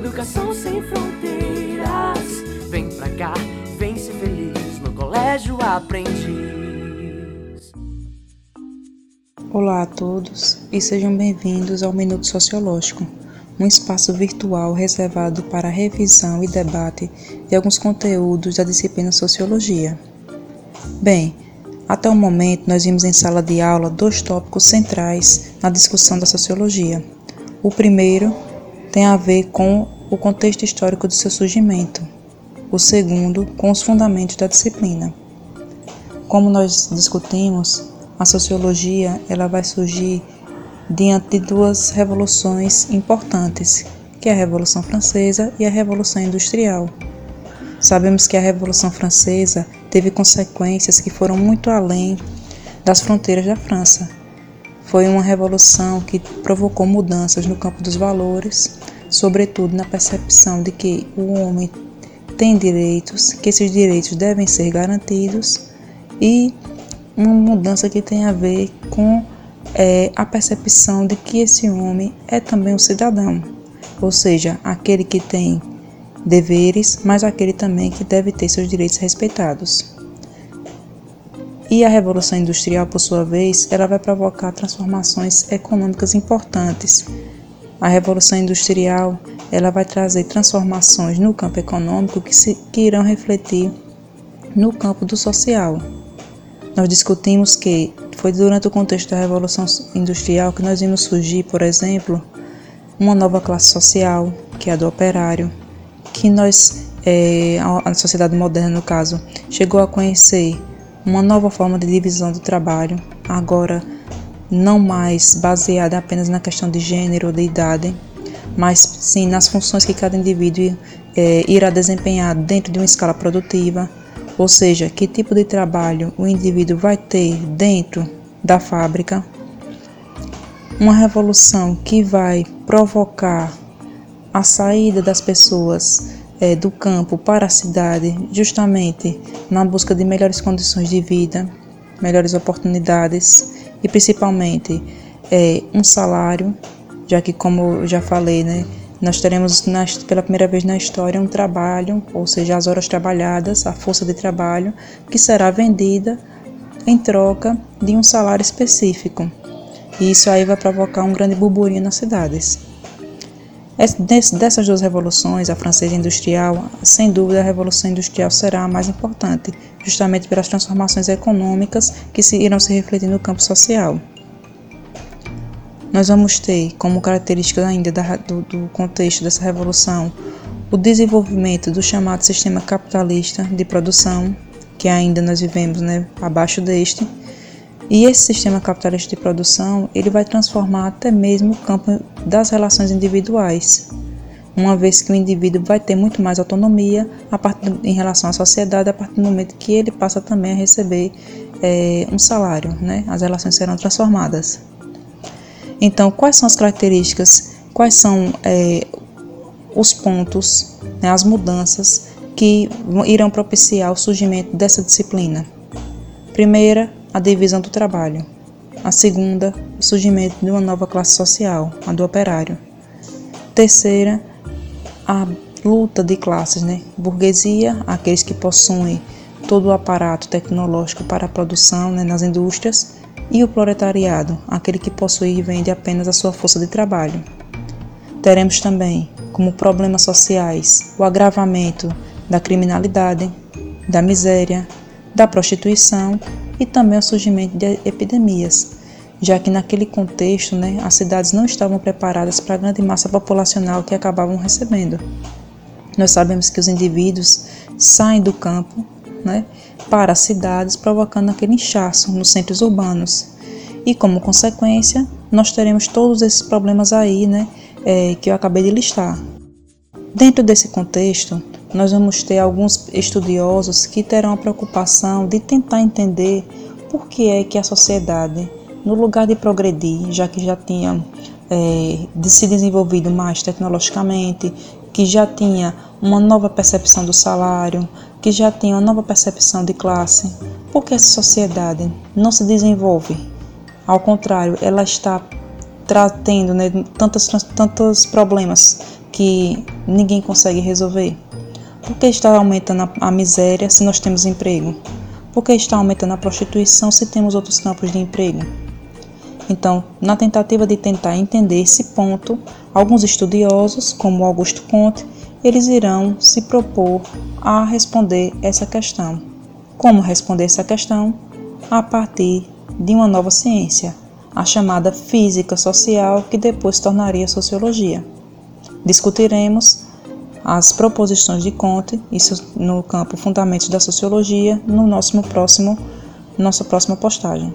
Educação sem fronteiras. Vem pra cá, vem ser feliz no colégio aprendiz. Olá a todos e sejam bem-vindos ao Minuto Sociológico, um espaço virtual reservado para revisão e debate de alguns conteúdos da disciplina Sociologia. Bem, até o momento nós vimos em sala de aula dois tópicos centrais na discussão da sociologia. O primeiro tem a ver com o contexto histórico do seu surgimento, o segundo com os fundamentos da disciplina. Como nós discutimos, a sociologia ela vai surgir diante de duas revoluções importantes, que é a Revolução Francesa e a Revolução Industrial. Sabemos que a Revolução Francesa teve consequências que foram muito além das fronteiras da França foi uma revolução que provocou mudanças no campo dos valores, sobretudo na percepção de que o homem tem direitos, que esses direitos devem ser garantidos e uma mudança que tem a ver com é, a percepção de que esse homem é também um cidadão, ou seja, aquele que tem deveres, mas aquele também que deve ter seus direitos respeitados. E a Revolução Industrial, por sua vez, ela vai provocar transformações econômicas importantes. A Revolução Industrial ela vai trazer transformações no campo econômico que, se, que irão refletir no campo do social. Nós discutimos que foi durante o contexto da Revolução Industrial que nós vimos surgir, por exemplo, uma nova classe social, que é a do operário, que nós, é, a sociedade moderna no caso, chegou a conhecer uma nova forma de divisão do trabalho, agora não mais baseada apenas na questão de gênero ou de idade, mas sim nas funções que cada indivíduo é, irá desempenhar dentro de uma escala produtiva, ou seja, que tipo de trabalho o indivíduo vai ter dentro da fábrica. Uma revolução que vai provocar a saída das pessoas é, do campo para a cidade, justamente na busca de melhores condições de vida, melhores oportunidades e principalmente é, um salário, já que, como eu já falei, né, nós teremos na, pela primeira vez na história um trabalho, ou seja, as horas trabalhadas, a força de trabalho, que será vendida em troca de um salário específico. E isso aí vai provocar um grande burburinho nas cidades. Dessas duas revoluções, a francesa industrial, sem dúvida a revolução industrial será a mais importante, justamente pelas transformações econômicas que se, irão se refletir no campo social. Nós vamos ter como característica ainda da, do, do contexto dessa revolução o desenvolvimento do chamado sistema capitalista de produção, que ainda nós vivemos né, abaixo deste, e esse sistema capitalista de produção, ele vai transformar até mesmo o campo das relações individuais, uma vez que o indivíduo vai ter muito mais autonomia a partir, em relação à sociedade a partir do momento que ele passa também a receber é, um salário, né? As relações serão transformadas. Então, quais são as características, quais são é, os pontos, né, as mudanças que irão propiciar o surgimento dessa disciplina? Primeira, a divisão do trabalho. A segunda, o surgimento de uma nova classe social, a do operário. Terceira, a luta de classes, né? Burguesia, aqueles que possuem todo o aparato tecnológico para a produção né, nas indústrias, e o proletariado, aquele que possui e vende apenas a sua força de trabalho. Teremos também, como problemas sociais, o agravamento da criminalidade, da miséria, da prostituição e também o surgimento de epidemias, já que naquele contexto né, as cidades não estavam preparadas para a grande massa populacional que acabavam recebendo. Nós sabemos que os indivíduos saem do campo né, para as cidades, provocando aquele inchaço nos centros urbanos. E como consequência, nós teremos todos esses problemas aí né, é, que eu acabei de listar. Dentro desse contexto, nós vamos ter alguns estudiosos que terão a preocupação de tentar entender por que é que a sociedade, no lugar de progredir, já que já tinha é, de se desenvolvido mais tecnologicamente, que já tinha uma nova percepção do salário, que já tinha uma nova percepção de classe, por que essa sociedade não se desenvolve? Ao contrário, ela está trazendo né, tantos, tantos problemas que ninguém consegue resolver? Por que está aumentando a miséria se nós temos emprego? Por que está aumentando a prostituição se temos outros campos de emprego? Então, na tentativa de tentar entender esse ponto, alguns estudiosos, como Augusto Conte, eles irão se propor a responder essa questão. Como responder essa questão? A partir de uma nova ciência, a chamada física social, que depois tornaria sociologia. Discutiremos as proposições de Conte, isso no campo Fundamentos da Sociologia, no nosso próximo, nossa próxima postagem.